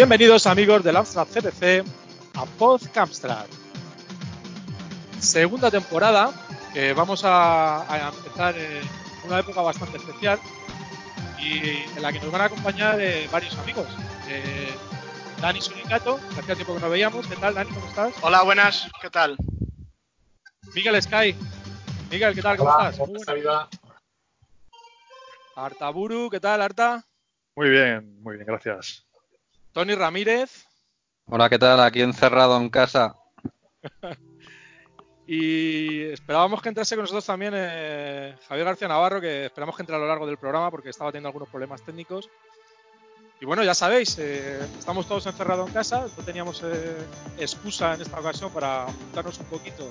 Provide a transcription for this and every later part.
Bienvenidos amigos del Amstrad CPC a Podcamstrad. Segunda temporada que vamos a, empezar en una época bastante especial y en la que nos van a acompañar eh, varios amigos. Eh, Dani Suricato, que hacía tiempo que no veíamos. ¿Qué tal, Dani? ¿Cómo estás? Hola, buenas. ¿Qué tal? Miguel Sky. Miguel, ¿qué tal? ¿Cómo estás? Muy Artaburu, ¿qué tal, Arta? Muy bien, muy bien, gracias. Tony Ramírez. Hola, ¿qué tal? Aquí encerrado en casa. y esperábamos que entrase con nosotros también eh, Javier García Navarro, que esperamos que entre a lo largo del programa porque estaba teniendo algunos problemas técnicos. Y bueno, ya sabéis, eh, estamos todos encerrados en casa, no teníamos eh, excusa en esta ocasión para juntarnos un poquito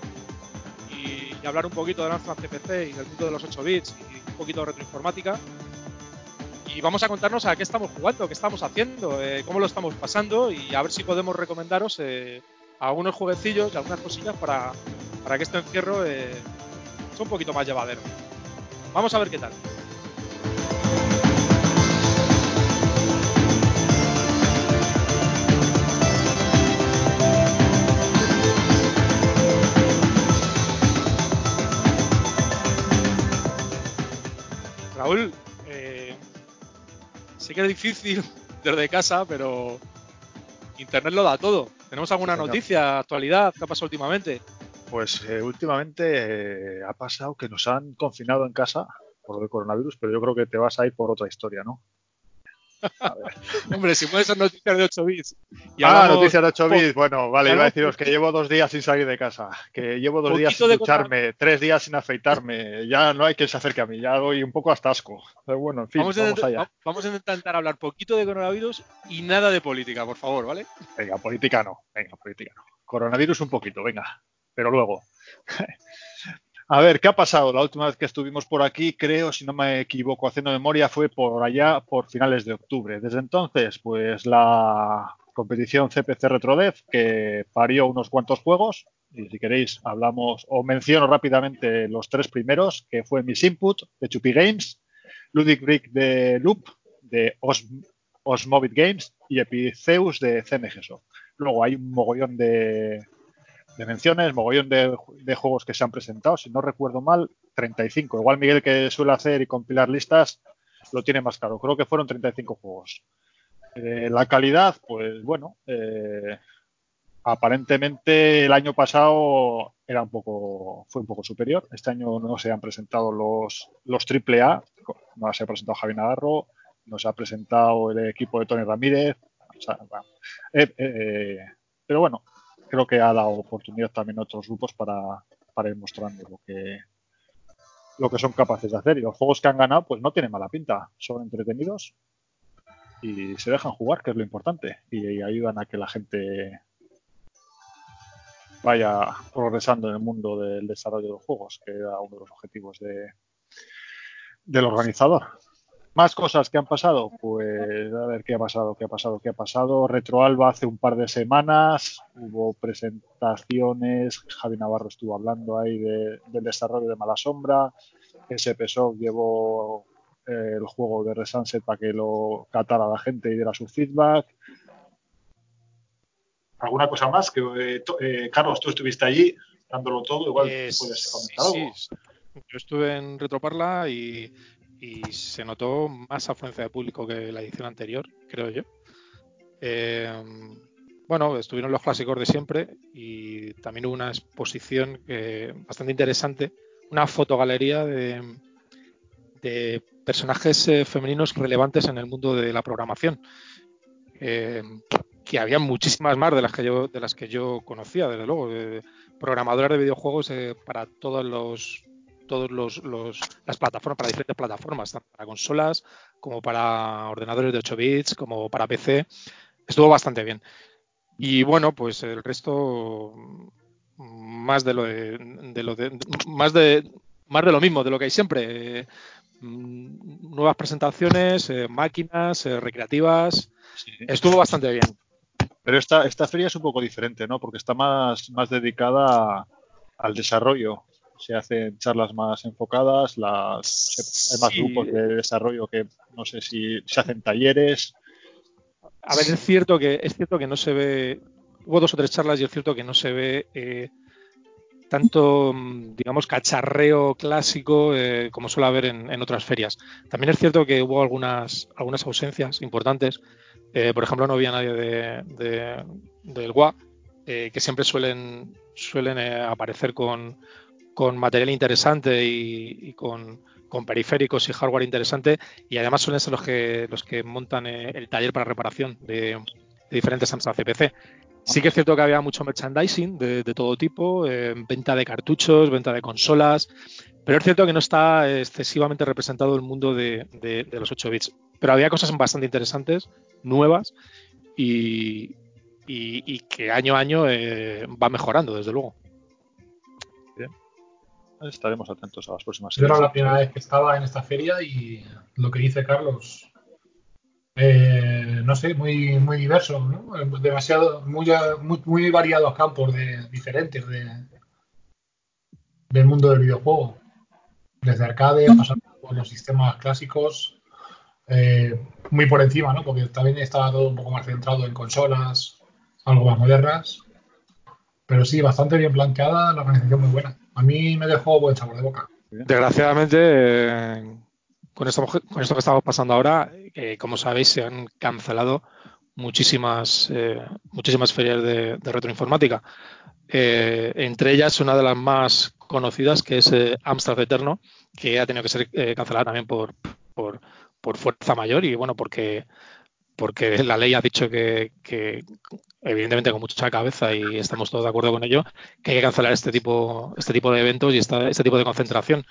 y, hablar un poquito de Amstrad CPC y del mundo de los 8 bits y un poquito de retroinformática y vamos a contarnos a qué estamos jugando, qué estamos haciendo, eh, cómo lo estamos pasando y a ver si podemos recomendaros eh, algunos jueguecillos y algunas cosillas para, para que este encierro eh, sea un poquito más llevadero. Vamos a ver qué tal. Raúl, Sé que es difícil desde casa, pero Internet lo da todo. ¿Tenemos alguna noticia, actualidad? ¿Qué ha pasado últimamente? Pues eh, últimamente eh, ha pasado que nos han confinado en casa por el coronavirus, pero yo creo que te vas a ir por otra historia, ¿no? Hombre, si puede ser noticias de 8 bits. ah, noticias de 8 bits. Bueno, vale, iba a deciros que llevo dos días sin salir de casa, que llevo dos días sin ducharme, tres días sin afeitarme. Ya no hay que se acerque a mí, ya doy un poco hasta asco. Pero bueno, en fin, vamos, vamos, allá. Vamos a intentar hablar poquito de coronavirus y nada de política, por favor, ¿vale? Venga, política no, venga, política no. Coronavirus un poquito, venga, pero luego. A ver, ¿qué ha pasado? La última vez que estuvimos por aquí, creo, si no me equivoco, haciendo memoria, fue por allá, por finales de octubre. Desde entonces, pues la competición CPC RetroDev, que parió unos cuantos juegos, y si queréis hablamos o menciono rápidamente los tres primeros, que fue Miss Input de Chupi Games, Ludic Brick de Loop de Os Osmobit Games y Epiceus de CMGSO. Luego hay un mogollón de, de menciones, mogollón de, juegos que se han presentado, si no recuerdo mal, 35. Igual Miguel que suele hacer y compilar listas lo tiene más claro. Creo que fueron 35 juegos. Eh, la calidad, pues bueno, eh, aparentemente el año pasado era un poco, fue un poco superior. Este año no se han presentado los, los AAA, no se ha presentado Javi Navarro, no se ha presentado el equipo de Tony Ramírez. Eh, pero bueno, creo que ha dado oportunidad también a otros grupos para, ir mostrando lo que, lo que son capaces de hacer. Y los juegos que han ganado, pues no tienen mala pinta, son entretenidos y se dejan jugar, que es lo importante, y, ayudan a que la gente vaya progresando en el mundo del desarrollo de los juegos, que era uno de los objetivos de, del organizador. Más cosas que han pasado, pues a ver qué ha pasado, qué ha pasado, qué ha pasado. Retroalba hace un par de semanas hubo presentaciones, Javi Navarro estuvo hablando ahí del desarrollo de Mala Sombra, SPSOF llevó eh, el juego de Resunset para que lo catara la gente y diera su feedback. ¿Alguna cosa más? que eh, eh, Carlos, tú estuviste allí dándolo todo, igual puedes comentar algo. Sí. Yo estuve en Retroparla y y se notó más afluencia de público que la edición anterior, creo yo. Eh, bueno, estuvieron los clásicos de siempre y también hubo una exposición bastante interesante, una fotogalería de, de personajes eh, femeninos relevantes en el mundo de la programación. Eh, que había muchísimas más de las que yo de las que yo conocía, desde luego, programadoras de videojuegos para todos los todas las plataformas, para diferentes plataformas, tanto para consolas como para ordenadores de 8 bits, como para PC. Estuvo bastante bien. Y bueno, pues el resto más de lo de, lo de más de más de lo mismo, de lo que hay siempre. Mm, nuevas presentaciones, eh, máquinas, eh, recreativas. Estuvo bastante bien. Pero esta, esta feria es un poco diferente, ¿no? Porque está más, más dedicada al desarrollo se hacen charlas más enfocadas, las, hay más grupos de desarrollo que no sé si se hacen talleres. a ver, es cierto que es cierto que no se ve. Hubo dos o tres charlas y es cierto que no se ve eh, tanto, mm, digamos, cacharreo clásico eh, como suele haber en, otras ferias. También es cierto que hubo algunas, algunas ausencias importantes. Eh, por ejemplo, no había nadie de, del WA, que siempre suelen, suelen aparecer con, con material interesante y, con, periféricos y hardware interesante y además suelen ser los que montan eh, el taller para reparación de, diferentes Amstrad CPC. Sí que es cierto que había mucho merchandising de, todo tipo, eh, venta de cartuchos, venta de consolas, pero es cierto que no está excesivamente representado el mundo de, los 8 bits. Pero había cosas bastante interesantes, nuevas y, que año a año eh, va mejorando, desde luego estaremos atentos a las próximas Yo era la primera vez que estaba en esta feria y lo que dice Carlos, eh, no sé, muy, muy diverso, ¿no? Demasiado, muy, muy, variados campos de, diferentes de, del mundo del videojuego. Desde arcade, pasando por los sistemas clásicos, eh, muy por encima, ¿no? Porque también estaba todo un poco más centrado en consolas, algo más modernas. Pero sí, bastante bien planteada, la organización muy buena a mí me dejó buen sabor de boca. Desgraciadamente, eh, con, esto, que estamos pasando ahora, eh, como sabéis, se han cancelado muchísimas, eh, muchísimas ferias de, retroinformática. entre ellas, una de las más conocidas, que es Amstrad Eterno, que ha tenido que ser cancelada también por, por, fuerza mayor y bueno, porque porque la ley ha dicho que, evidentemente con mucha cabeza y estamos todos de acuerdo con ello, que hay que cancelar este tipo, este tipo de eventos y este tipo de concentración.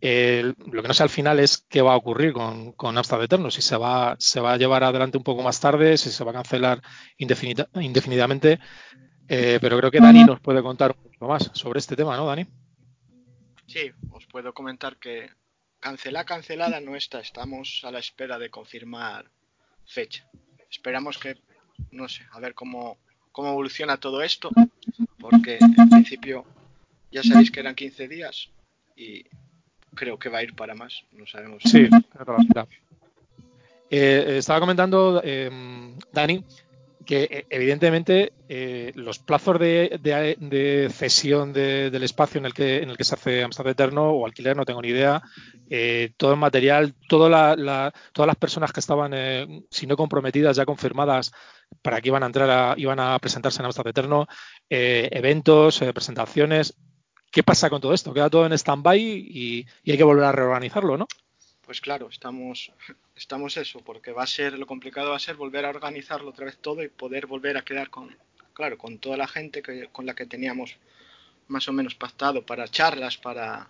lo que no sé al final es qué va a ocurrir con, con Amstrad Eterno, si se va, se va a llevar adelante un poco más tarde, si se va a cancelar indefinidamente, eh, pero creo que Dani nos puede contar un poco más sobre este tema, ¿no, Dani? Sí, os puedo comentar que cancelar cancelada no está, estamos a la espera de confirmar fecha. Esperamos que, no sé, a ver cómo, cómo evoluciona todo esto, porque en principio ya sabéis que eran 15 días y creo que va a ir para más, no sabemos. Sí, eh, estaba comentando, eh, Dani, que eh, evidentemente eh, los plazos de, cesión del espacio en el que en el que se hace Amstrad Eterno o alquiler no tengo ni idea eh, todo el material toda todas las personas que estaban si no comprometidas ya confirmadas para que iban a entrar a, iban a presentarse en Amstrad Eterno eventos presentaciones. Qué pasa con todo esto queda todo en stand-by y hay que volver a reorganizarlo no pues claro, estamos, estamos eso, porque va a ser, lo complicado va a ser volver a organizarlo otra vez todo y poder volver a quedar con, claro, con toda la gente que, con la que teníamos más o menos pactado para charlas, para,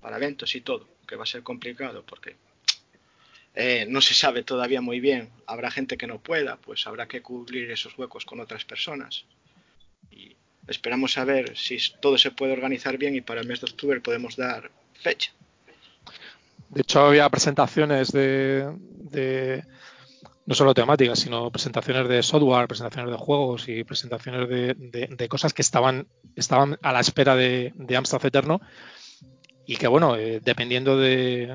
para eventos y todo, que va a ser complicado porque eh, no se sabe todavía muy bien. Habrá gente que no pueda, pues habrá que cubrir esos huecos con otras personas. Y esperamos a ver si todo se puede organizar bien y para el mes de octubre podemos dar fecha. De hecho, había presentaciones de, no solo temáticas, sino presentaciones de software, presentaciones de juegos y presentaciones de, cosas que estaban, estaban a la espera de, de Amstrad Eterno y que, bueno, eh, dependiendo de,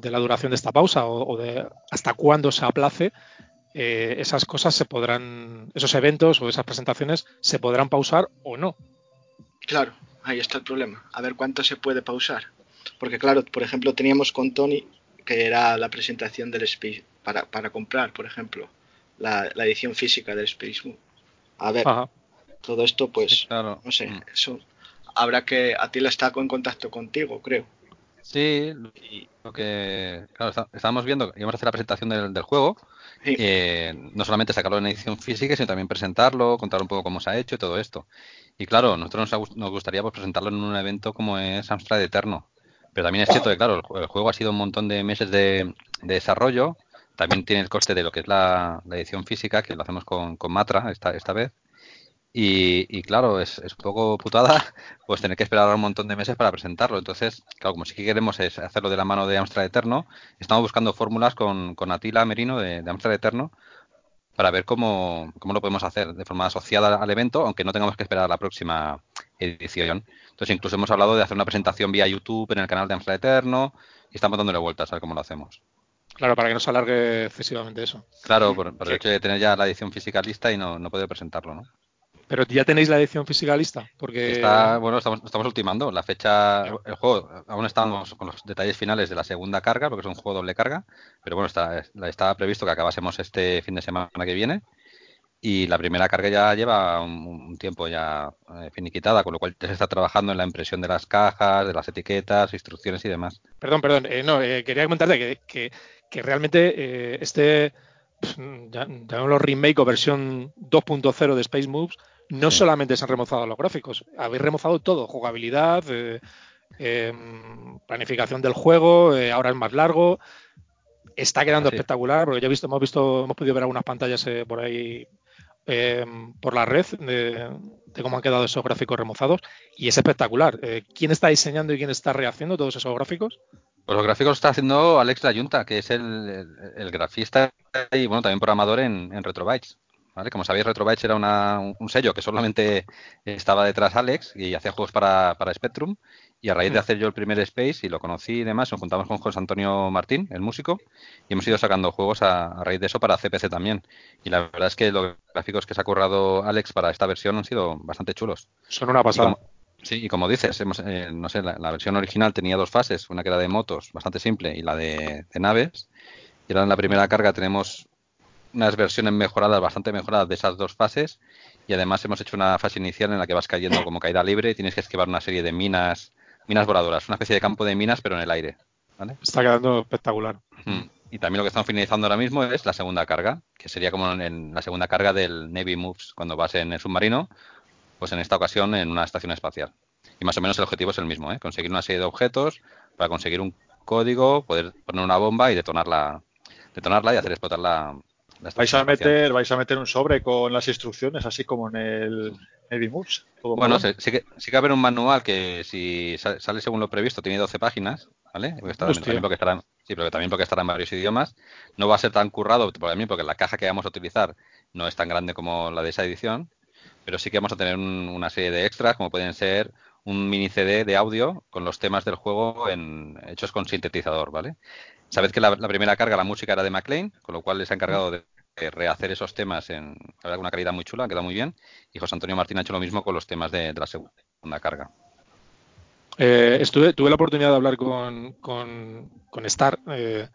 la duración de esta pausa o, de hasta cuándo se aplace, eh, esas cosas se podrán, esos eventos o esas presentaciones se podrán pausar o no. Claro, ahí está el problema. A ver cuánto se puede pausar. Porque claro, por ejemplo, teníamos con Tony, que era la presentación del Space, para, para comprar, por ejemplo, la, edición física del Space Moon. A ver, todo esto, pues, no sé, mm. eso habrá que, a ti la está en contacto contigo, creo. Sí, lo que, claro, estábamos viendo, íbamos a hacer la presentación del, del juego, eh, no solamente sacarlo en edición física, sino también presentarlo, contar un poco cómo se ha hecho y todo esto. Y claro, nosotros nos, nos gustaría pues, presentarlo en un evento como es Amstrad Eterno, pero también es cierto que, claro, el, juego ha sido un montón de meses de, desarrollo. También tiene el coste de lo que es la, edición física, que lo hacemos con, Matra esta, vez. Y, claro, es, un poco putada pues tener que esperar un montón de meses para presentarlo. Entonces, claro, como sí que queremos es hacerlo de la mano de Amstrad Eterno, estamos buscando fórmulas con, con Atila Merino de, de Amstrad Eterno para ver cómo, cómo, lo podemos hacer de forma asociada al evento, aunque no tengamos que esperar a la próxima edición. Entonces, incluso hemos hablado de hacer una presentación vía YouTube en el canal de Amstrad Eterno y estamos dándole vueltas a ver cómo lo hacemos. Claro, para que no se alargue excesivamente eso. Claro, por, por el hecho de tener ya la edición física lista y no, no poder presentarlo, ¿no? Pero ya tenéis la edición física lista, porque Está, bueno, estamos, estamos ultimando. La fecha, el juego, aún estamos con los detalles finales de la segunda carga, porque es un juego doble carga, pero bueno, está, estaba previsto que acabásemos este fin de semana que viene. Y la primera carga ya lleva un, un tiempo ya eh, finiquitada, con lo cual se está trabajando en la impresión de las cajas, de las etiquetas, instrucciones y demás. Perdón, perdón. eh, no, eh, quería comentarte que, que, que realmente este, llamémoslo remake o versión 2.0 de Space Moves, no Sí. solamente se han remozado los gráficos, habéis remozado todo, jugabilidad, eh, planificación del juego, ahora es más largo. Está quedando Así espectacular, porque ya he visto, hemos visto, hemos podido ver algunas pantallas eh, por ahí eh, por la red de, cómo han quedado esos gráficos remozados y es espectacular. Eh, ¿Quién está diseñando y quién está rehaciendo todos esos gráficos? Pues los gráficos está haciendo Alex Layunta, que es el, el- el grafista y bueno, también programador en, en Retrobytes. ¿Vale? Como sabéis, Retrobytes era una- un sello que solamente estaba detrás Alex y hacía juegos para, para Spectrum. Y a raíz de hacer yo el primer Space y lo conocí y demás, nos juntamos con José Antonio Martín, el músico, y hemos ido sacando juegos a, a raíz de eso para CPC también. Y la verdad es que los gráficos que se ha currado Alex para esta versión han sido bastante chulos. Son una Y pasada. como- sí, y como dices, hemos, eh, no sé, la, la versión original tenía dos fases, una que era de motos, bastante simple, y la de, de naves. Y ahora en la primera carga tenemos unas versiones mejoradas, bastante mejoradas de esas dos fases. Y además hemos hecho una fase inicial en la que vas cayendo como caída libre y tienes que esquivar una serie de minas, minas voladoras, una especie de campo de minas, pero en el aire. ¿vale? Está quedando espectacular. Mm. Y también lo que estamos finalizando ahora mismo es la segunda carga, que sería como en, la segunda carga del Navy Moves, cuando vas en el submarino, pues en esta ocasión en una estación espacial. Y más o menos el objetivo es el mismo, ¿eh? conseguir una serie de objetos para conseguir un código, poder poner una bomba y detonarla, detonarla y hacer explotar la Vais a meter, vais a meter un sobre con las instrucciones, así como en el Heavy Moves. Bueno, sí, sí que, sí que va a haber un manual que si sa- sale según lo previsto tiene 12 páginas, ¿vale? Porque Hostia. también, porque estará, en- sí, pero también porque estará en varios idiomas. No va a ser tan currado por mí porque la caja que vamos a utilizar no es tan grande como la de esa edición, pero sí que vamos a tener un- una serie de extras como pueden ser un mini CD de audio con los temas del juego en, hechos con sintetizador, ¿vale? Sabed que la, la primera carga, la música era de McLean, con lo cual les ha encargado de de rehacer esos temas en verdad, una calidad muy chula, ha quedado muy bien. Y José Antonio Martín ha hecho lo mismo con los temas de, de la segunda carga. Eh, estuve, tuve la oportunidad de hablar con, con, con Star eh,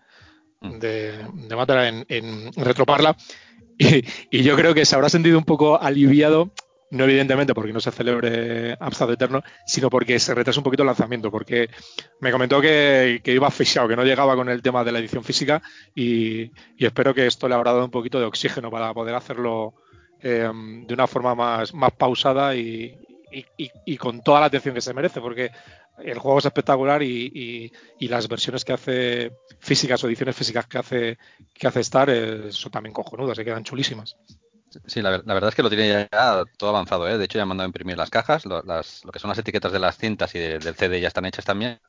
Mm. de, de Mátara en, en Retroparla y, y yo creo que se habrá sentido un poco aliviado, no evidentemente porque no se celebre Amstrad Eterno, sino porque se retrasa un poquito el lanzamiento, porque me comentó que, iba asfixiado, que no llegaba con el tema de la edición física y, espero que esto le habrá dado un poquito de oxígeno para poder hacerlo eh, de una forma más, más pausada y, con toda la atención que se merece, porque el juego es espectacular y las versiones que hace físicas o ediciones físicas que hace que hace Star eh, son también cojonudas, se quedan chulísimas. Sí, la, la verdad es que lo tiene ya, todo avanzado. ¿eh? De hecho, ya han mandado a imprimir las cajas. Lo, las- lo que son las etiquetas de las cintas y de- del CD ya están hechas también.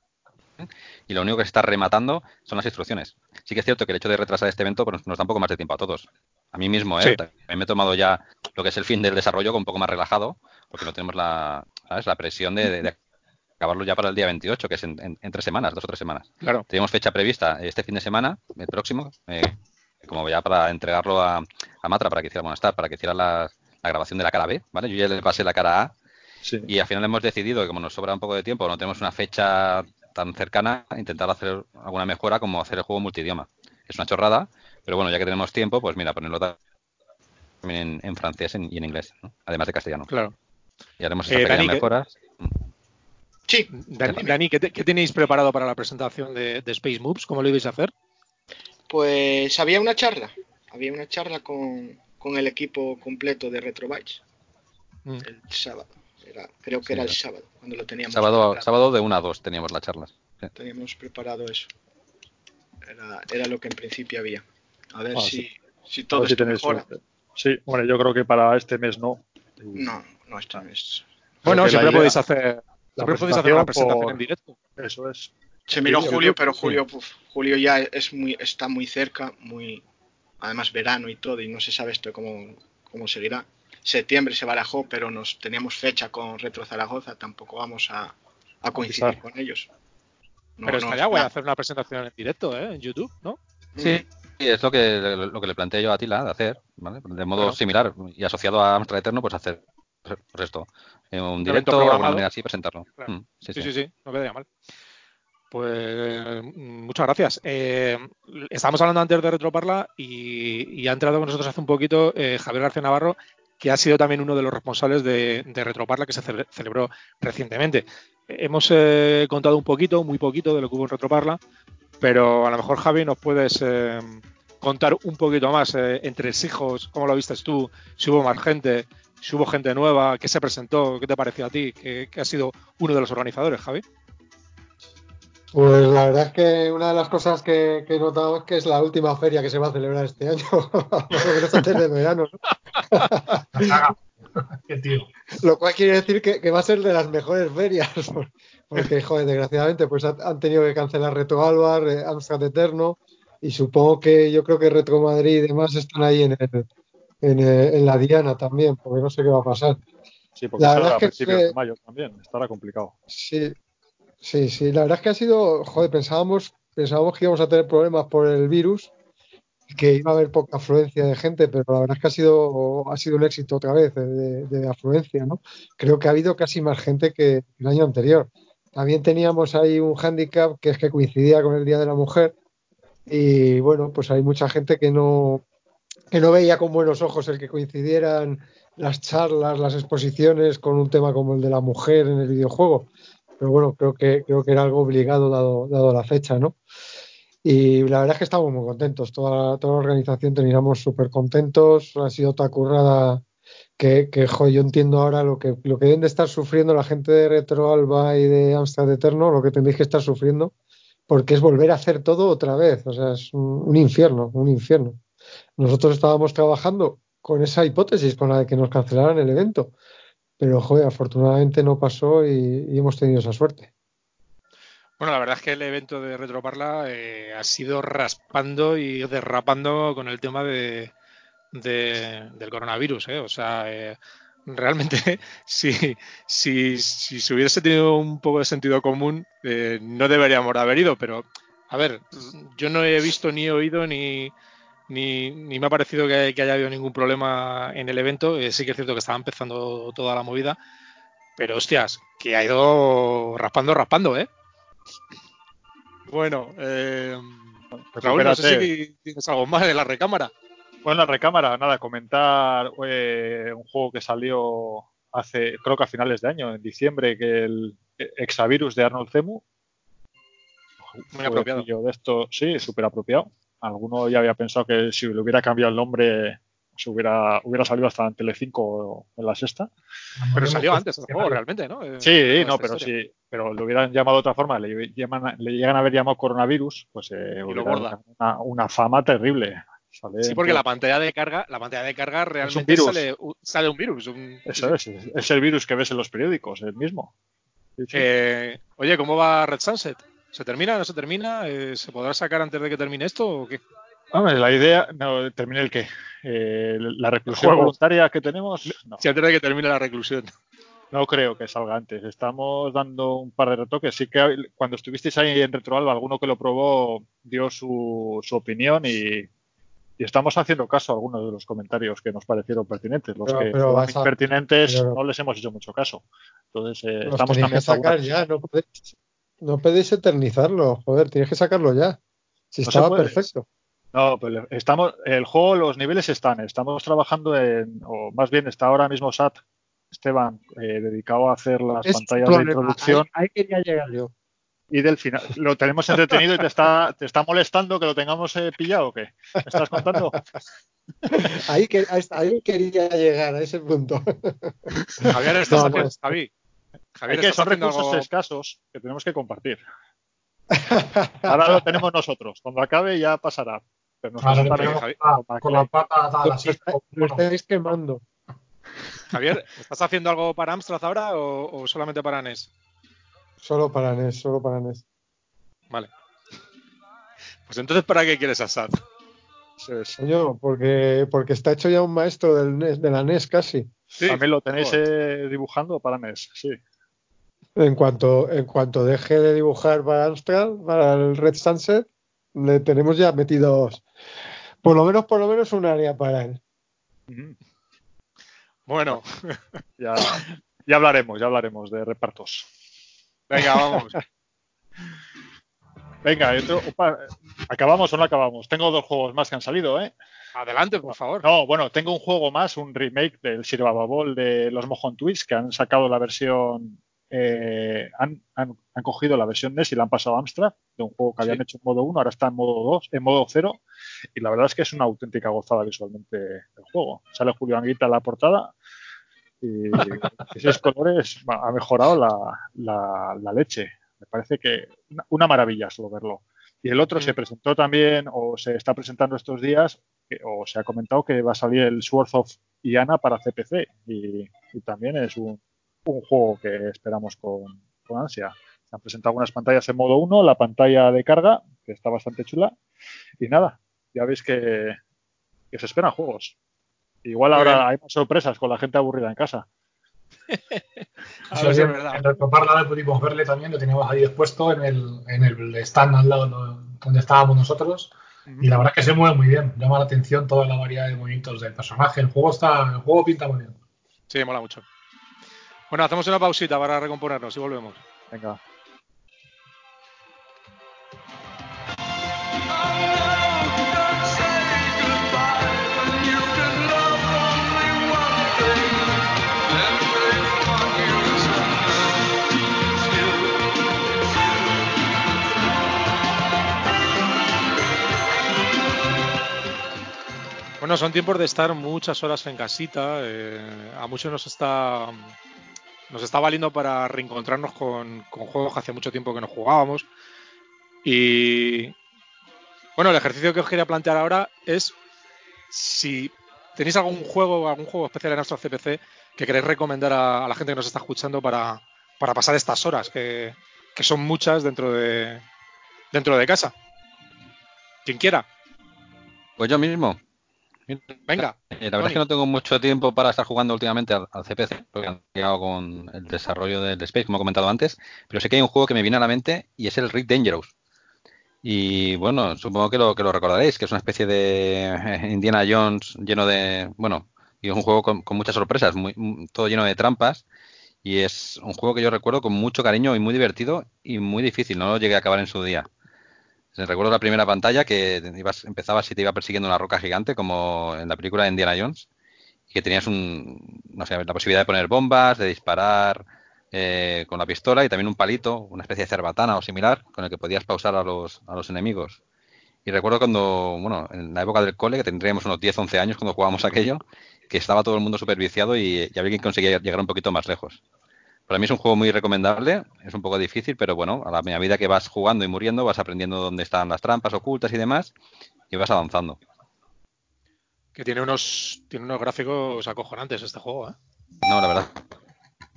Y lo único que se está rematando son las instrucciones. Sí que es cierto que el hecho de retrasar este evento pues, nos da un poco más de tiempo a todos. A mí mismo, ¿eh? Sí. Me he tomado ya lo que es el fin del desarrollo con un poco más relajado, porque no tenemos la, ¿sabes? la presión de, de- de acabarlo ya para el día 28, que es en, en- en tres semanas, dos o tres semanas. Claro. Teníamos fecha prevista este fin de semana, el próximo, eh, como ya para entregarlo a, a Matra para que hiciera Monestar, para que hiciera la, la grabación de la cara B, ¿vale? Yo ya le pasé la cara A Sí. y al final hemos decidido que como nos sobra un poco de tiempo, no tenemos una fecha tan cercana, intentar hacer alguna mejora como hacer el juego multidioma. Es una chorrada, pero bueno, ya que tenemos tiempo, pues mira, ponerlo también en, en francés y en inglés, ¿no? además de castellano. Claro. Y haremos Eh, esas pequeñas Dani, ¿qué- mejoras. Sí, Dani, Dani, ¿qué, te- qué tenéis preparado para la presentación de, de Space Moves? ¿Cómo lo ibais a hacer? Pues había una charla. Había una charla con, con el equipo completo de Retrobytes Mm. el sábado. Era, creo que Sí, era el sábado, cuando lo teníamos Sábado, preparado. sábado de 1 a 2 teníamos las charlas. Sí. Teníamos preparado eso. Era, era lo que en principio había. A ver Ah, si, sí. si todo si esto tenéis mejora. suerte. Sí, bueno, yo creo que para este mes no. No, no está es- Bueno, la siempre podéis hacer, siempre podéis hacer una presentación presentación por- en directo. Eso es. Se miró Julio, pero sí. Julio, puf, Julio ya es muy, está muy cerca, muy, además verano y todo, y no se sabe esto cómo, cómo seguirá. Septiembre se barajó, pero nos teníamos fecha con Retro Zaragoza, tampoco vamos a, a coincidir con ellos. No, Pero estaría guay no. hacer una presentación en directo, ¿eh? En YouTube, ¿no? Sí, sí, es lo que, lo que le planteé yo a Tila de hacer, ¿vale? De modo Claro. similar y asociado a Amstrad Eterno, pues hacer pues esto, en un directo o de alguna manera así presentarlo. Claro. Mm, sí, Sí, sí. sí, sí, no quedaría mal. Pues mm, muchas gracias. Eh, estábamos hablando antes de Retroparla y, ha entrado con nosotros hace un poquito eh, Javier García Navarro, que ha sido también uno de los responsables de, Retroparla que se cele- celebró recientemente. Hemos eh, contado un poquito, muy poquito de lo que hubo en Retroparla, pero a lo mejor Javi nos puedes eh, contar un poquito más entre hijos, cómo lo viste tú, si hubo más gente, si hubo gente nueva, qué se presentó, qué te pareció a ti, que, que has sido uno de los organizadores, Javi. Pues la verdad es que una de las cosas que, que he notado es que es la última feria que se va a celebrar este año, menos antes del verano. Qué tío. lo cual quiere decir que, que va a ser de las mejores ferias, por- porque, joder, desgraciadamente, pues han, tenido que cancelar Reto Alvar, eh, Amstrad Eterno, y supongo que yo creo que Retro Madrid y demás están ahí en, el- en, el- en la Diana también, porque no sé qué va a pasar. Sí, porque La verdad a es que principios de mayo también. Estará complicado. Sí, sí, sí. La verdad es que ha sido, joder, pensábamos, pensábamos que íbamos a tener problemas por el virus, que iba a haber poca afluencia de gente, pero la verdad es que ha sido, ha sido un éxito otra vez de, de- de afluencia, ¿no? Creo que ha habido casi más gente que el año anterior. También teníamos ahí un hándicap que es que coincidía con el Día de la Mujer y bueno, pues hay mucha gente que no, que no veía con buenos ojos el que coincidieran las charlas, las exposiciones con un tema como el de la mujer en el videojuego. Pero bueno, creo que, creo que era algo obligado dado, dado la fecha, ¿no? Y la verdad es que estamos muy contentos. Toda, toda la organización terminamos súper contentos. Ha sido otra currada que, que jo, yo entiendo ahora lo que, lo que deben de estar sufriendo la gente de Retro Alba y de Amstrad Eterno, lo que tendréis que estar sufriendo, porque es volver a hacer todo otra vez. O sea, es un infierno, un infierno. Nosotros estábamos trabajando con esa hipótesis, con la de que nos cancelaran el evento. Pero, joder, afortunadamente no pasó y, hemos tenido esa suerte. Bueno, la verdad es que el evento de Retroparla eh, ha sido raspando y derrapando con el tema de, de- del coronavirus. ¿eh? O sea, eh, realmente, si, si, si se hubiese tenido un poco de sentido común, eh, no deberíamos de haber ido. Pero, a ver, yo no he visto ni oído ni, ni, ni me ha parecido que, que haya habido ningún problema en el evento. Eh, sí que es cierto que estaba empezando toda la movida. Pero, hostias, que ha ido raspando, raspando, ¿eh? Bueno, eh, Raúl, no sé si tienes algo más de la recámara. Bueno, la recámara, nada, comentar eh, un juego que salió hace, creo que a finales de año, en diciembre, que el Exavirus de Arnold Zemu. Muy apropiado. De esto, sí, súper apropiado. Alguno ya había pensado que si le hubiera cambiado el nombre, se hubiera, hubiera salido hasta en Telecinco o en la sexta. Pero salió antes el juego, realmente, ¿no? Eh, Sí, no, pero historia. sí, pero lo hubieran llamado de otra forma, le, llaman, le llegan a haber llamado coronavirus, pues eh, borda. Una, una fama terrible. Sale Sí, porque la pantalla de carga, la pantalla de carga realmente virus. sale, un virus. un- Eso es, es, es el virus que ves en los periódicos, el mismo. Sí, sí. Eh, oye, ¿cómo va Red Sunset? ¿Se termina? ¿No se termina? Eh, ¿Se podrá sacar antes de que termine esto o qué? Hombre, la idea, no, termine el qué. Eh, la reclusión juego. voluntaria que tenemos, no, Si antes de que termine la reclusión. no creo que salga antes. Estamos dando un par de retoques. Sí que cuando estuvisteis ahí en Retroalba, alguno que lo probó dio su, su opinión y, y estamos haciendo caso a algunos de los comentarios que nos parecieron pertinentes. Los Pero- que pero fueron vas a- impertinentes pero- no les hemos hecho mucho caso. Entonces, eh, estamos cambiando sacar algunas ya, no podéis, no podéis eternizarlo, joder, tienes que sacarlo ya. Si No estaba perfecto. No, pero estamos, el juego, los niveles están, estamos trabajando en, o más bien está ahora mismo SAT, Esteban, eh, dedicado a hacer las Es pantallas de introducción Ahí, ahí quería llegar yo. y del final. Lo tenemos entretenido y te está, te está molestando que lo tengamos eh, pillado o qué? ¿Me estás contando? Ahí, que- ahí, quería llegar, a ese punto. Javier, estás No, haciendo, Javi, Javier, que ¿estás son recursos algo- escasos que tenemos que compartir. Ahora lo tenemos nosotros. Cuando acabe ya pasará. Pero con la- con la pata atada está- lo Bueno, estáis quemando. Javier, ¿estás haciendo algo para Amstrad ahora o, o solamente para NES? Solo para NES, solo para NES. Vale. Pues entonces, ¿para qué quieres a SAT? Eso es. Coño, porque, porque está hecho ya un maestro del NES, de la NES casi. Sí. También lo tenéis eh, dibujando para NES, sí. En cuanto, en cuanto deje de dibujar para Amstrad, para el Red Sunset, le tenemos ya metidos, por lo menos, por lo menos un área para él. Bueno, Ya, ya hablaremos, ya hablaremos de repartos. venga, vamos. Venga, otro- opa, ¿acabamos o no acabamos? Tengo dos juegos más que han salido, ¿eh? Adelante, por favor. No, bueno, tengo un juego más, un remake del Sirvababol de los Mojon Twist, que han sacado la versión. eh, han, han- han cogido la versión NES y la han pasado a Amstrad, de un juego que habían Sí. hecho en modo 1, ahora está en modo 2, en modo 0, y la verdad es que es una auténtica gozada visualmente el juego. Sale Julio Anguita en la portada y esos colores ha mejorado la, la- la leche. Me parece que una, maravilla solo verlo. Y el otro se presentó también, o se está presentando estos días, o se ha comentado que va a salir el Sword of Iana para CPC. Y, y también es un, un juego que esperamos con, con ansia. Se han presentado algunas pantallas en modo 1, la pantalla de carga, que está bastante chula. Y nada, ya veis que, que se esperan juegos. Igual ahora hay más sorpresas con la gente aburrida en casa. Es verdad. En Retroparla pudimos verle también, lo teníamos ahí expuesto en el, en el stand al lado do- donde estábamos nosotros. Y la verdad es que se mueve muy bien, llama la atención toda la variedad de movimientos del personaje. El juego está, el juego pinta muy bien. Sí, mola mucho. Bueno, hacemos una pausita para recomponernos y volvemos. Venga. Bueno, son tiempos de estar muchas horas en casita. eh, a muchos nos está nos está valiendo para reencontrarnos con, juegos que hace mucho tiempo que no jugábamos. Y bueno, el ejercicio que os quería plantear ahora es si tenéis algún juego, algún juego especial en nuestro CPC que queréis recomendar a, la gente que nos está escuchando para, para pasar estas horas, que, que son muchas dentro de dentro de casa. Quien quiera, Pues yo mismo. Venga. Eh, la verdad es que no tengo mucho tiempo para estar jugando últimamente al, al CPC, porque han llegado con el desarrollo del Space, como he comentado antes, pero sé que hay un juego que me viene a la mente y es el Rick Dangerous. Y bueno, supongo que lo, que lo recordaréis, que es una especie de eh, Indiana Jones lleno de, bueno, y es un juego con, con muchas sorpresas, muy, m- todo lleno de trampas, y es un juego que yo recuerdo con mucho cariño y muy divertido y muy difícil, no lo llegué a acabar en su día. Recuerdo la primera pantalla que ibas, empezabas y te iba persiguiendo una roca gigante, como en la película de Indiana Jones, y que tenías un, la posibilidad de poner bombas, de disparar eh, con la pistola y también un palito, una especie de cerbatana o similar, con el que podías pausar a los, a los enemigos. Y recuerdo cuando, bueno, en la época del cole, que tendríamos unos 10, 11 años cuando jugábamos aquello, que estaba todo el mundo súper viciado y, y había quien conseguía llegar un poquito más lejos. Para mí es un juego muy recomendable, es un poco difícil, pero bueno, a la medida que vas jugando y muriendo, vas aprendiendo dónde están las trampas ocultas y demás, y vas avanzando. Que tiene unos, tiene unos gráficos acojonantes este juego, ¿eh? No, la verdad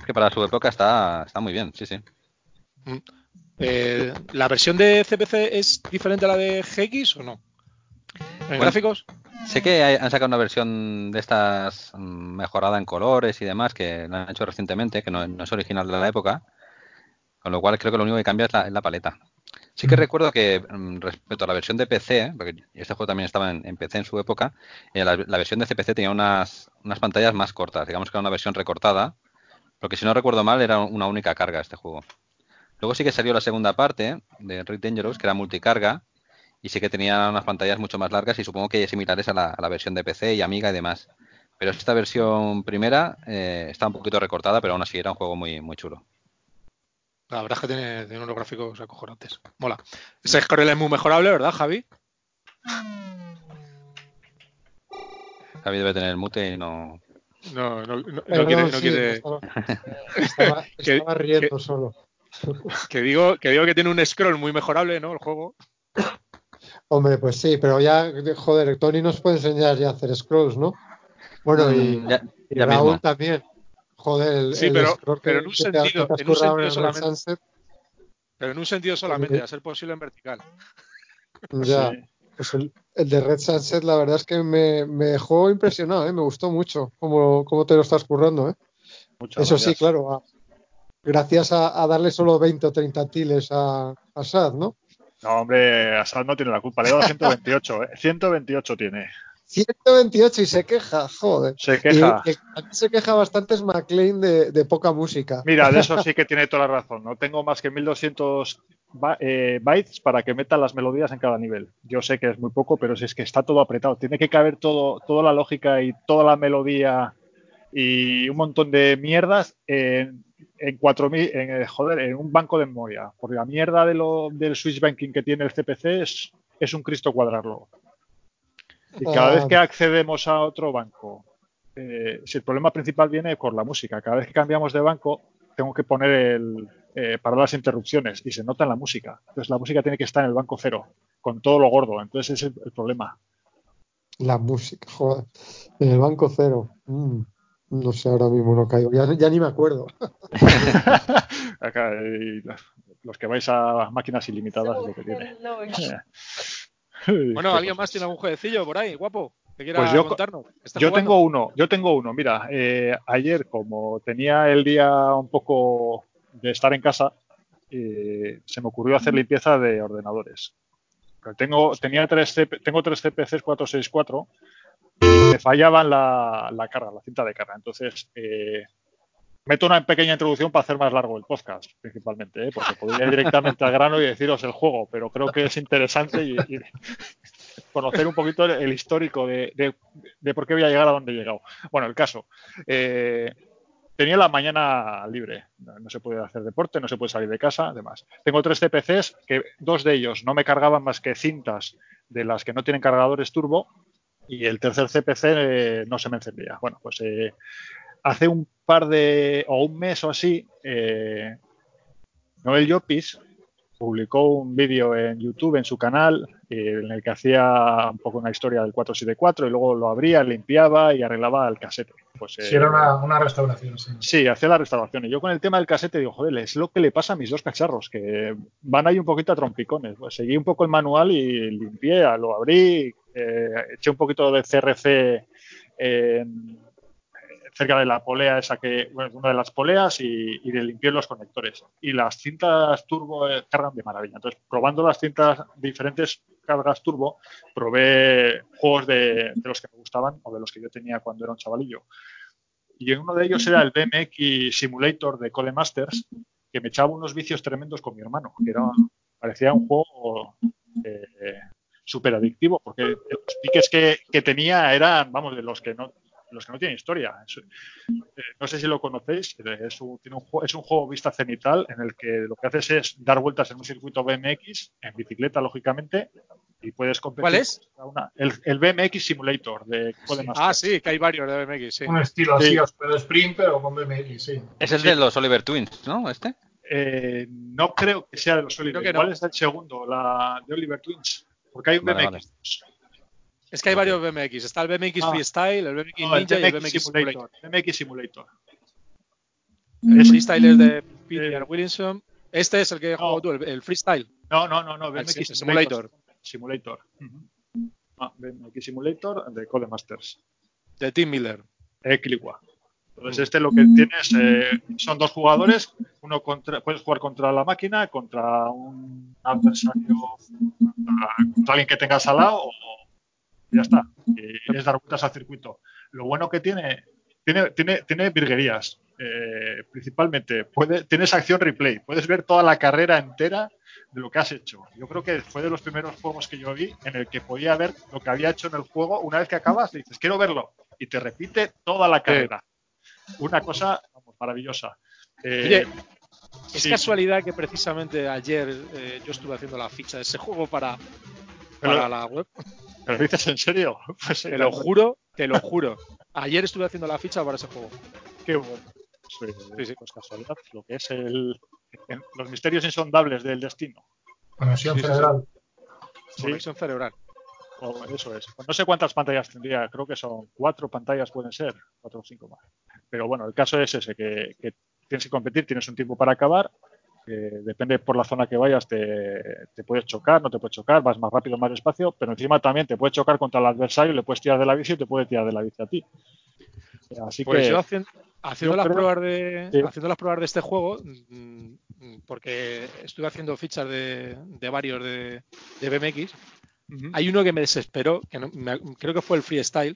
es que para su época está, está muy bien, sí, sí. Eh, ¿La versión de CPC es diferente a la de GX o no? ¿En Bueno, gráficos? Sé que hay- han sacado una versión de estas mm, mejorada en colores y demás, que la han hecho recientemente, que no, no es original de la época, con lo cual creo que lo único que cambia es la, es la paleta. Sí que Mm. recuerdo que mm, respecto a la versión de PC, porque este juego también estaba en, en PC en su época, eh, la, la versión de CPC tenía unas, unas pantallas más cortas, digamos que era una versión recortada, porque si no recuerdo mal era una única carga este juego. Luego sí que salió la segunda parte de Red Dangerous, que era multicarga, y sí que tenía unas pantallas mucho más largas y supongo que similares a la, a la versión de PC y Amiga y demás. Pero esta versión primera eh, está un poquito recortada, pero aún así era un juego muy, muy chulo. La verdad es que tiene, tiene unos gráficos acojonantes. Mola. Ese scroll es muy mejorable, ¿verdad, Javi? Javi debe tener el mute y no. No, no, no, quiere, no sí, quiere- estaba, estaba riendo solo. que digo que digo que tiene un scroll muy mejorable, ¿no? El juego. Hombre, pues sí, pero ya, joder, Tony nos puede enseñar ya a hacer scrolls, ¿no? Bueno, y, Mm, ya, y Raúl mismo. también. Joder, el, Sí, el pero- scroll pero que- en un que te has- sentido- que te has en un sentido solamente. Sunset, Pero en un sentido solamente, a ser posible en vertical. ya. Sí. Pues el, el de Red Sunset, la verdad es que me, me dejó impresionado, ¿eh? me gustó mucho cómo, cómo te lo estás currando. ¿eh? Muchas Eso sí, claro, a- gracias a, a darle solo 20 o 30 tiles a, a Sad, ¿no? No, hombre, Asad no tiene la culpa. Le he dado 128, ¿eh? 128 tiene. 128 y se queja, joder. Se queja. Y, se queja bastante es McLean de, de poca música. Mira, de eso sí que tiene toda la razón. No tengo más que 1200 ba- eh, bytes para que metan las melodías en cada nivel. Yo sé que es muy poco, pero si es que está todo apretado. Tiene que caber todo, toda la lógica y toda la melodía y un montón de mierdas en, en 4000, en, eh, joder, en un banco de memoria. Porque la mierda de lo, del switch banking que tiene el CPC es, es un Cristo cuadrarlo. Y cada Ah. vez que accedemos a otro banco, eh, si el problema principal viene por la música, cada vez que cambiamos de banco, tengo que poner el eh, para las interrupciones y se nota en la música. Entonces la música tiene que estar en el banco cero, con todo lo gordo. Entonces ese es el, el problema. La música, joder. En el banco cero. Mm, no sé, ahora mismo no caigo. Ya, ya ni me acuerdo. Acá, y los, los que vais a máquinas ilimitadas es lo que tiene. Bueno, ¿alguien más tiene algún jueguecillo por ahí, guapo? Quiera Pues yo- contarnos. ¿Está Yo jugando? tengo uno, yo tengo uno. Mira, eh, ayer como tenía el día un poco de estar en casa, eh, se me ocurrió hacer limpieza de ordenadores. Tengo, tenía tres CP tengo tres CPCs 464 y me fallaban la, la carga, la cinta de carga. Entonces, eh, meto una pequeña introducción para hacer más largo el podcast, principalmente, ¿eh? porque podría ir directamente al grano y deciros el juego, pero creo que es interesante y, conocer un poquito el, histórico de, de- por qué voy a llegar a donde he llegado. Bueno, el caso. eh, tenía la mañana libre. No, no se puede hacer deporte, no se puede salir de casa, además. Tengo tres CPCs que dos de ellos no me cargaban más que cintas de las que no tienen cargadores turbo y el tercer CPC eh, no se me encendía. Bueno, pues eh, hace un par de, o un mes o así, eh, Noel Llopis publicó un vídeo en YouTube, en su canal, eh, en el que hacía un poco una historia del 474 y luego lo abría, limpiaba y arreglaba el casete. Pues, eh, era una, una restauración, sí. Sí, hacía la restauración. Y yo con el tema del casete digo, joder, es lo que le pasa a mis dos cacharros, que van ahí un poquito a trompicones. Pues seguí un poco el manual y limpié, lo abrí, eh, eché un poquito de CRC en- cerca de la polea esa que, bueno, una de las poleas y, y le limpié los conectores. Y las cintas turbo eh, cargan de maravilla. Entonces, probando las cintas diferentes cargas turbo, probé juegos de, de los que me gustaban o de los que yo tenía cuando era un chavalillo y uno de ellos era el BMX Simulator de Codemasters, que me echaba unos vicios tremendos con mi hermano, que era, parecía un juego eh, súper adictivo, porque los piques que, que tenía eran, vamos, de los que no los que no tienen historia. Es- eh, no sé si lo conocéis, es un, tiene un juego, es un juego vista cenital en el que lo que haces es dar vueltas en un circuito BMX, en bicicleta, lógicamente, y puedes competir. ¿Cuál es? una- el, el BMX Simulator de Codemasters. Ah, sí, que hay varios de BMX, sí. Un estilo así, Sí. pero sprint, pero con BMX, sí. Es el de los Oliver Twins, ¿no? Este. Eh, no creo que sea de los Oliver. Creo que ¿Cuál no. es el segundo? La de Oliver Twins. Porque hay un Vale, BMX. Es que hay varios BMX. Está el BMX Ah. Freestyle, el BMX No, el Ninja y el BMX Simulator. Simulator. BMX Simulator. El Freestyle es de Peter Eh. Williamson. Este es el que No. jugado tú, el, el Freestyle. No, no, no, no. Ah, BMX Simulator. Simulator. Ah, BMX Simulator de Codemasters. De Tim Miller. Equiligua. Entonces, este lo que tienes eh, son dos jugadores. Uno contra, puedes jugar contra la máquina, contra un adversario, contra, contra alguien que tengas al lado, o ya está. Y es dar vueltas al circuito. Lo bueno que tiene, tiene, tiene, tiene virguerías. eh, principalmente, puede, tienes acción replay. Puedes ver toda la carrera entera de lo que has hecho. Yo creo que fue de los primeros juegos que yo vi en el que podía ver lo que había hecho en el juego. Una vez que acabas, le dices, quiero verlo. Y te repite toda la carrera. Una cosa vamos, maravillosa. Eh, Oye, Es sí. casualidad que precisamente ayer eh, yo estuve haciendo la ficha de ese juego para, para la web. ¿Pero lo dices en serio? Pues Te lo juro, te lo juro. Ayer estuve haciendo la ficha para ese juego. Qué bueno. Sí, sí, sí, pues casualidad. Lo que es el, el- los misterios insondables del destino. Conexión Sí, sí. Conexión cerebral. Eso es. Pues no sé cuántas pantallas tendría, creo que son cuatro pantallas pueden ser, cuatro o cinco más. Pero bueno, el caso es ese, que, que tienes que competir, tienes un tiempo para acabar, que depende por la zona que vayas, te, te puedes chocar, no te puedes chocar, vas más rápido, más despacio, pero encima también te puedes chocar contra el adversario, le puedes tirar de la bici y te puede tirar de la bici a ti. Así Pues que yo haciendo, haciendo yo las creo- pruebas de Sí. haciendo las pruebas de este juego, mm, mm, porque estuve haciendo fichas de, de varios de, de BMX, hay uno que me desesperó, que no- me- creo que fue el freestyle,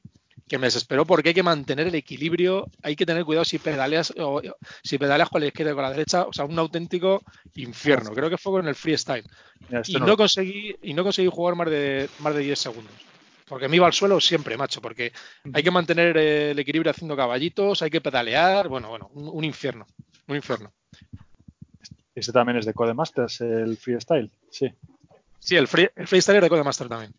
que me desesperó porque hay que mantener el equilibrio, hay que tener cuidado si pedaleas o si pedaleas con la izquierda o con la derecha, o sea, un auténtico infierno. Creo que fue con el freestyle. Mira, Y no conseguí y no conseguí jugar más de más de 10 segundos. Porque me iba al suelo siempre, macho, porque hay que mantener el equilibrio haciendo caballitos, hay que pedalear, bueno, bueno, un, un infierno, un infierno. Ese también es de Codemasters, el freestyle. Sí. Sí, el, free, el freestyle es de Codemaster también.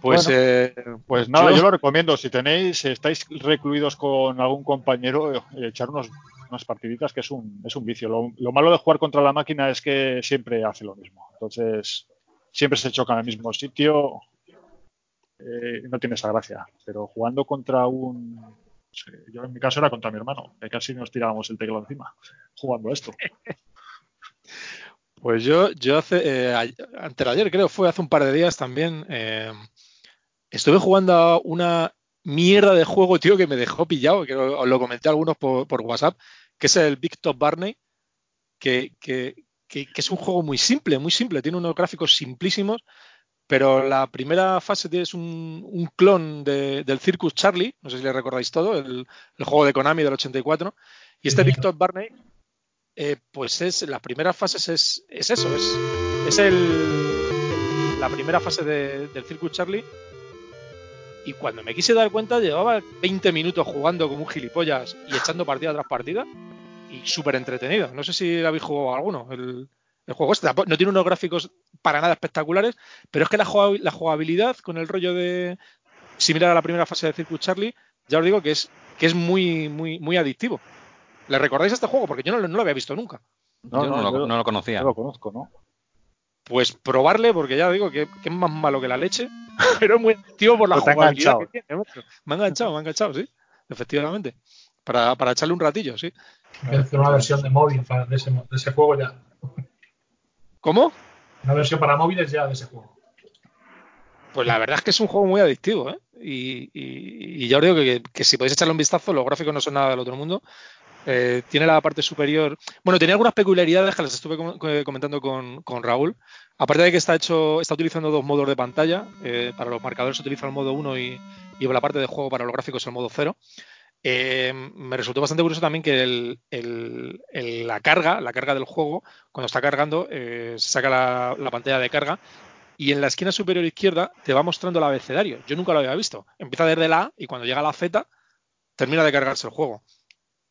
Pues, Bueno. eh, Pues nada, yo, Yo- lo recomiendo. Si tenéis, si estáis recluidos con algún compañero, eh, echar unos, unas partiditas que es un, es un vicio. Lo, lo malo de jugar contra la máquina es que siempre hace lo mismo. Entonces, siempre se choca en el mismo sitio. eh, no tiene esa gracia. Pero jugando contra un. no sé, Yo en mi caso era contra mi hermano, que casi nos tirábamos el teclado encima jugando esto. Pues yo, yo hace, eh, antes de ayer, creo, fue hace un par de días también, eh, estuve jugando a una mierda de juego, tío, que me dejó pillado, que os lo comenté a algunos por, por WhatsApp, que es el Big Top Barney, que, que- que- que es un juego muy simple, muy simple, tiene unos gráficos simplísimos, pero la primera fase tienes un, un clon de- del Circus Charlie, no sé si le recordáis todo, el, el juego de Konami del 84, y este. Big Top Barney eh, pues es las primeras fases es, es eso, es, es el, la primera fase de- del Circus Charlie. Y cuando me quise dar cuenta, llevaba 20 minutos jugando como un gilipollas y echando partida tras partida. Y súper entretenido. No sé si habéis jugado alguno. El, el juego este no tiene unos gráficos para nada espectaculares, pero es que la, jugab- la jugabilidad con el rollo de similar a la primera fase de Circus Charlie, ya os digo que es, que es muy, muy, muy adictivo. ¿Le recordáis este juego? Porque yo no, lo- no lo había visto nunca. yo no, lo, yo- no lo conocía. yo lo conozco, ¿no? Pues probarle, porque ya digo que, que es más malo que la leche, pero es muy activo por la ha jugabilidad enganchado. que tiene. Me ha enganchado, me ha enganchado, sí. Efectivamente. Para, para echarle un ratillo, sí. Que hacer una versión de móvil para- de, ese, de ese juego ya. ¿Cómo? Una versión para móviles ya de ese juego. Pues la verdad es que es un juego muy adictivo, ¿eh? Y, y- y ya os digo que, que si podéis echarle un vistazo, los gráficos no son nada del otro mundo. Eh, tiene la parte superior. Bueno, tenía algunas peculiaridades que las estuve co- comentando con, Raúl. Aparte de que está hecho, está utilizando dos modos de pantalla. eh, para los marcadores se utiliza el modo 1 y, y la parte de juego para los gráficos el modo 0. Eh, me resultó bastante curioso también que la carga, la carga del juego, cuando está cargando, eh, se saca la, la pantalla de carga y en la esquina superior izquierda te va mostrando el abecedario. Yo nunca lo había visto. Empieza desde la A y cuando llega a la Z termina de cargarse el juego.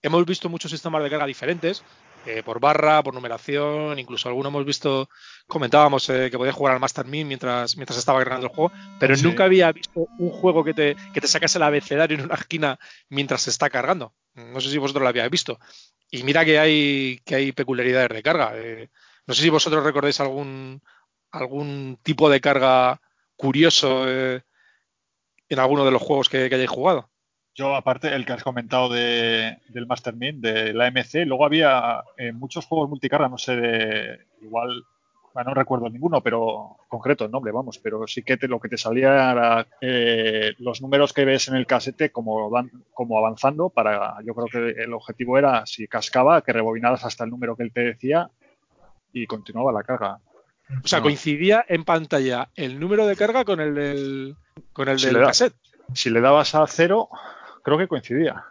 Hemos visto muchos sistemas de carga diferentes, eh, por barra, por numeración, incluso algunos hemos visto, comentábamos eh, que podías jugar al Master Min mientras, mientras estaba cargando el juego, pero Sí. nunca había visto un juego que te, que te sacase el abecedario en una esquina mientras se está cargando. No sé si vosotros lo habíais visto. Y mira que hay, que hay peculiaridades de carga. eh, no sé si vosotros recordáis algún, algún tipo de carga curioso en alguno de los juegos que, que hayáis jugado. Yo, aparte, el que has comentado de, del Master Mint, de la MC, luego había eh, muchos juegos multicarga, no sé, de, igual, bueno, no recuerdo ninguno, pero concreto el nombre, vamos, pero sí que te- lo que te salía era eh, los números que ves en el casete como, van, como avanzando para, yo creo que el objetivo era, si cascaba, que rebobinaras hasta el número que él te decía y continuaba la carga. O sea, coincidía en pantalla el número de carga con el del, con el Sí, del cassette. Si le dabas a cero, creo que coincidía.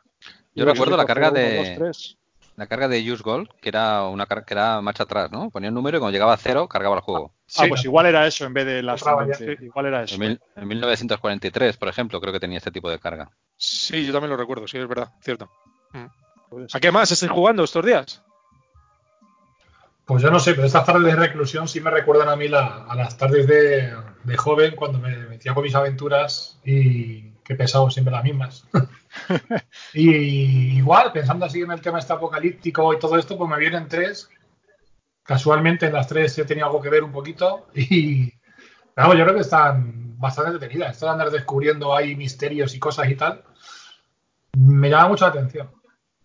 Yo recuerdo la carga uno, de- dos, tres. La carga de Use Gold, que era una carga que era marcha atrás, ¿no? Ponía un número y cuando llegaba a cero cargaba el juego. Ah, Sí. pues igual era eso en vez de las. Igual era eso. En, mil- en 1943, por ejemplo, creo que tenía este tipo de carga. Sí, yo también lo recuerdo, sí, es verdad, cierto. Puede ¿A qué más estáis jugando estos días? Pues yo no sé, pero estas tardes de reclusión sí me recuerdan a mí la- a las tardes de, de joven cuando me metía con mis aventuras y que pesado siempre las mismas. y igual, pensando así en el tema este apocalíptico y todo esto, pues me vienen tres. Casualmente en las tres he tenido algo que ver un poquito y vamos, yo creo que están bastante detenidas. Esto de andar descubriendo ahí misterios y cosas y tal, me llama mucho la atención.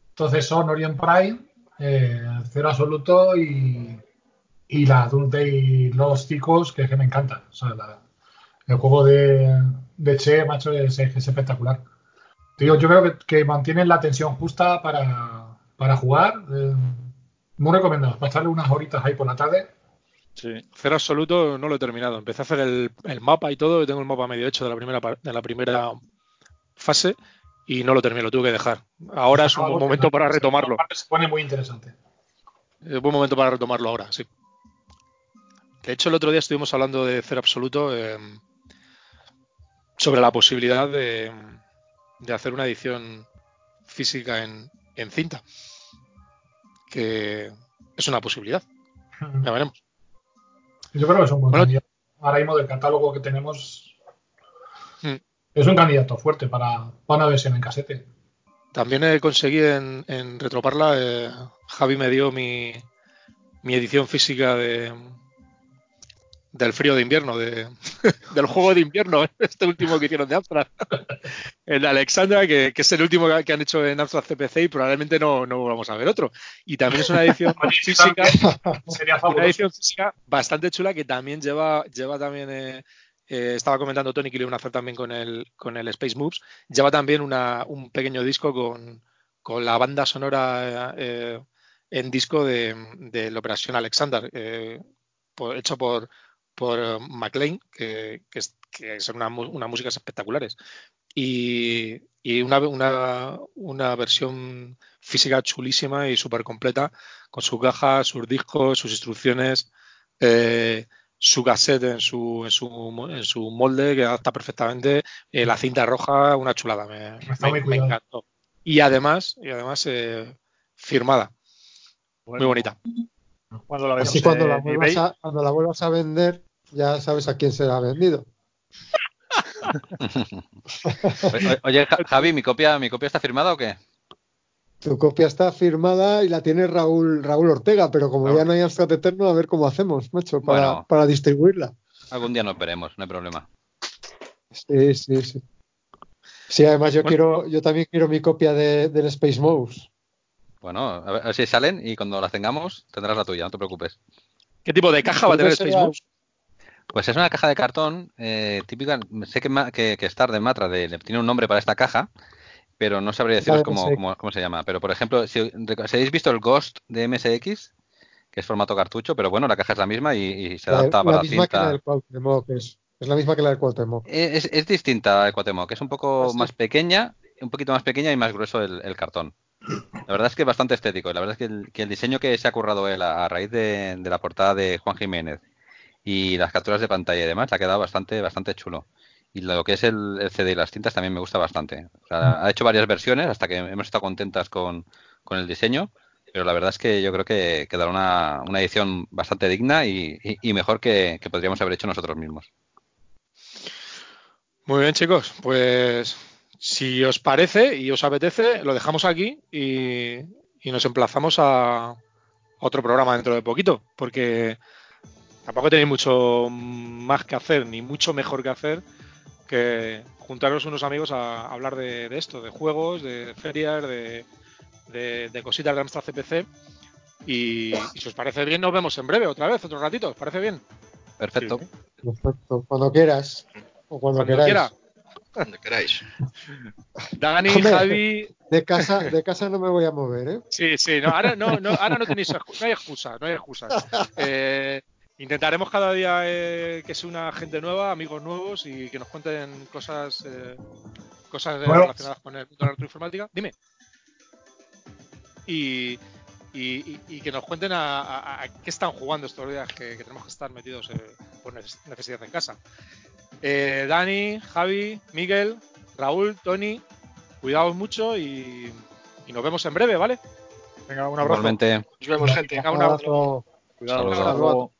Entonces son Orient Prime, eh, Cero Absoluto y, y la Adult Day Los Chicos, que es que me encanta. O sea, la- el juego de, de Che, macho, es, es espectacular. Tío, yo creo que, que mantienen la tensión justa para, para jugar. eh, muy recomendado. Pasarle unas horitas ahí por la tarde. Sí. Cero absoluto no lo he terminado. Empecé a hacer el, el mapa y todo. y Tengo el mapa medio hecho de la primera de la primera fase y no lo terminé, lo tuve que dejar. Ahora es un buen momento para retomarlo. Se pone muy interesante. Es buen momento para retomarlo ahora, sí. De hecho, el otro día estuvimos hablando de cero absoluto eh, sobre la posibilidad de, de hacer una edición física en, en cinta. Que es una posibilidad. Ya veremos. Yo creo que es un buen Bueno. candidato. Ahora mismo del catálogo que tenemos Hmm. es un candidato fuerte para, para una versión en casete. También eh, conseguí en, en Retroparla, eh, Javi me dio mi, mi edición física de del frío de invierno, de, del juego de invierno, este último que hicieron de Amstrad. El Alexandra, que, que es el último que, que han hecho en Amstrad CPC y probablemente no, no volvamos a ver otro. Y también es una edición física, Sería una edición física bastante chula que también lleva, lleva también, eh, eh, estaba comentando Tony que le iban a hacer también con el, con el Space Moves, lleva también una, un pequeño disco con, con la banda sonora eh, en disco de, de la Operación Alexander, hecho por, por eh, McLean, que, que, es- que son una, mu- unas músicas espectaculares. Y, y una, una, una versión física chulísima y súper completa, con su caja, sus discos, sus instrucciones, eh, su cassette en su, en su, en su molde, que adapta perfectamente, eh, la cinta roja, una chulada, me, encantó. Y además, y además eh, firmada, muy bonita. Cuando la vemos Así cuando la, vuelvas a, cuando la vuelvas a vender, ya sabes a quién se la ha vendido. Oye, Ja- Javi, ¿mi copia, ¿mi copia está firmada o qué? Tu copia está firmada y la tiene Raúl, Raúl Ortega, pero como Raúl. ya no hay Amstrad Eterno, a ver cómo hacemos, macho, para, Bueno. para distribuirla. Algún día nos veremos, no hay problema. Sí, sí, sí. Sí, además yo Bueno. quiero, yo también quiero mi copia de, del Space Mouse. Bueno, a ver, a ver si salen y cuando las tengamos tendrás la tuya, no te preocupes. ¿Qué tipo de caja va a tener Entonces Space Mouse? Pues es una caja de cartón eh, típica. Sé que, que, que Star de Matra de- le tiene un nombre para esta caja, pero no sabría deciros de cómo, cómo- cómo se llama. Pero por ejemplo, si, habéis visto el Ghost de MSX, que es formato cartucho, pero bueno, la caja es la misma y, y se La, adapta la para la que la cinta. del Cuauhtémoc, es, es la misma que la del Cuauhtémoc. Es, es distinta al Quatemoc, es un poco Ah, más pequeña, un poquito más pequeña y más grueso el, el cartón. La verdad es que es bastante estético. La verdad es que el, que el diseño que se ha currado él a, a raíz de, de la portada de Juan Jiménez y las capturas de pantalla y demás, le ha quedado bastante, bastante chulo. Y lo que es el, el CD y las tintas también me gusta bastante. O sea, ha hecho varias versiones hasta que hemos estado contentas con, con el diseño, pero la verdad es que yo creo que quedará una, una edición bastante digna y, y- y mejor que, que podríamos haber hecho nosotros mismos. Muy bien, chicos. Pues si os parece y os apetece, lo dejamos aquí y, y nos emplazamos a otro programa dentro de poquito, porque tampoco tenéis mucho más que hacer, ni mucho mejor que hacer que juntaros unos amigos a hablar de, de esto, de juegos, de ferias, de, de- de cositas de Amstrad CPC. Y, y si os parece bien, nos vemos en breve, otra vez, otro ratito. ¿Os parece bien? Perfecto. Perfecto. Cuando quieras. O cuando, Cuando queráis. quiera. Donde queráis. Dani, Hombre. Javi, De casa, de casa no me voy a mover, ¿eh? Sí, sí, no, ahora no, no, ahora no tenéis no hay excusa, no hay excusas. Eh, intentaremos cada día eh, que se una gente nueva, amigos nuevos y que nos cuenten cosas eh, cosas Bueno. relacionadas con el mundo de la electroinformática. Dime. Y, y- que nos cuenten a, a- a qué están jugando estos días que, que tenemos que estar metidos eh, por neces- necesidad en casa. Eh, Dani, Javi, Miguel, Raúl, Tony, cuidaos mucho y, y nos vemos en breve, ¿vale? venga, un abrazo. Igualmente. Nos vemos, gente. Venga, un abrazo. Cuidado, Saludos. hasta luego.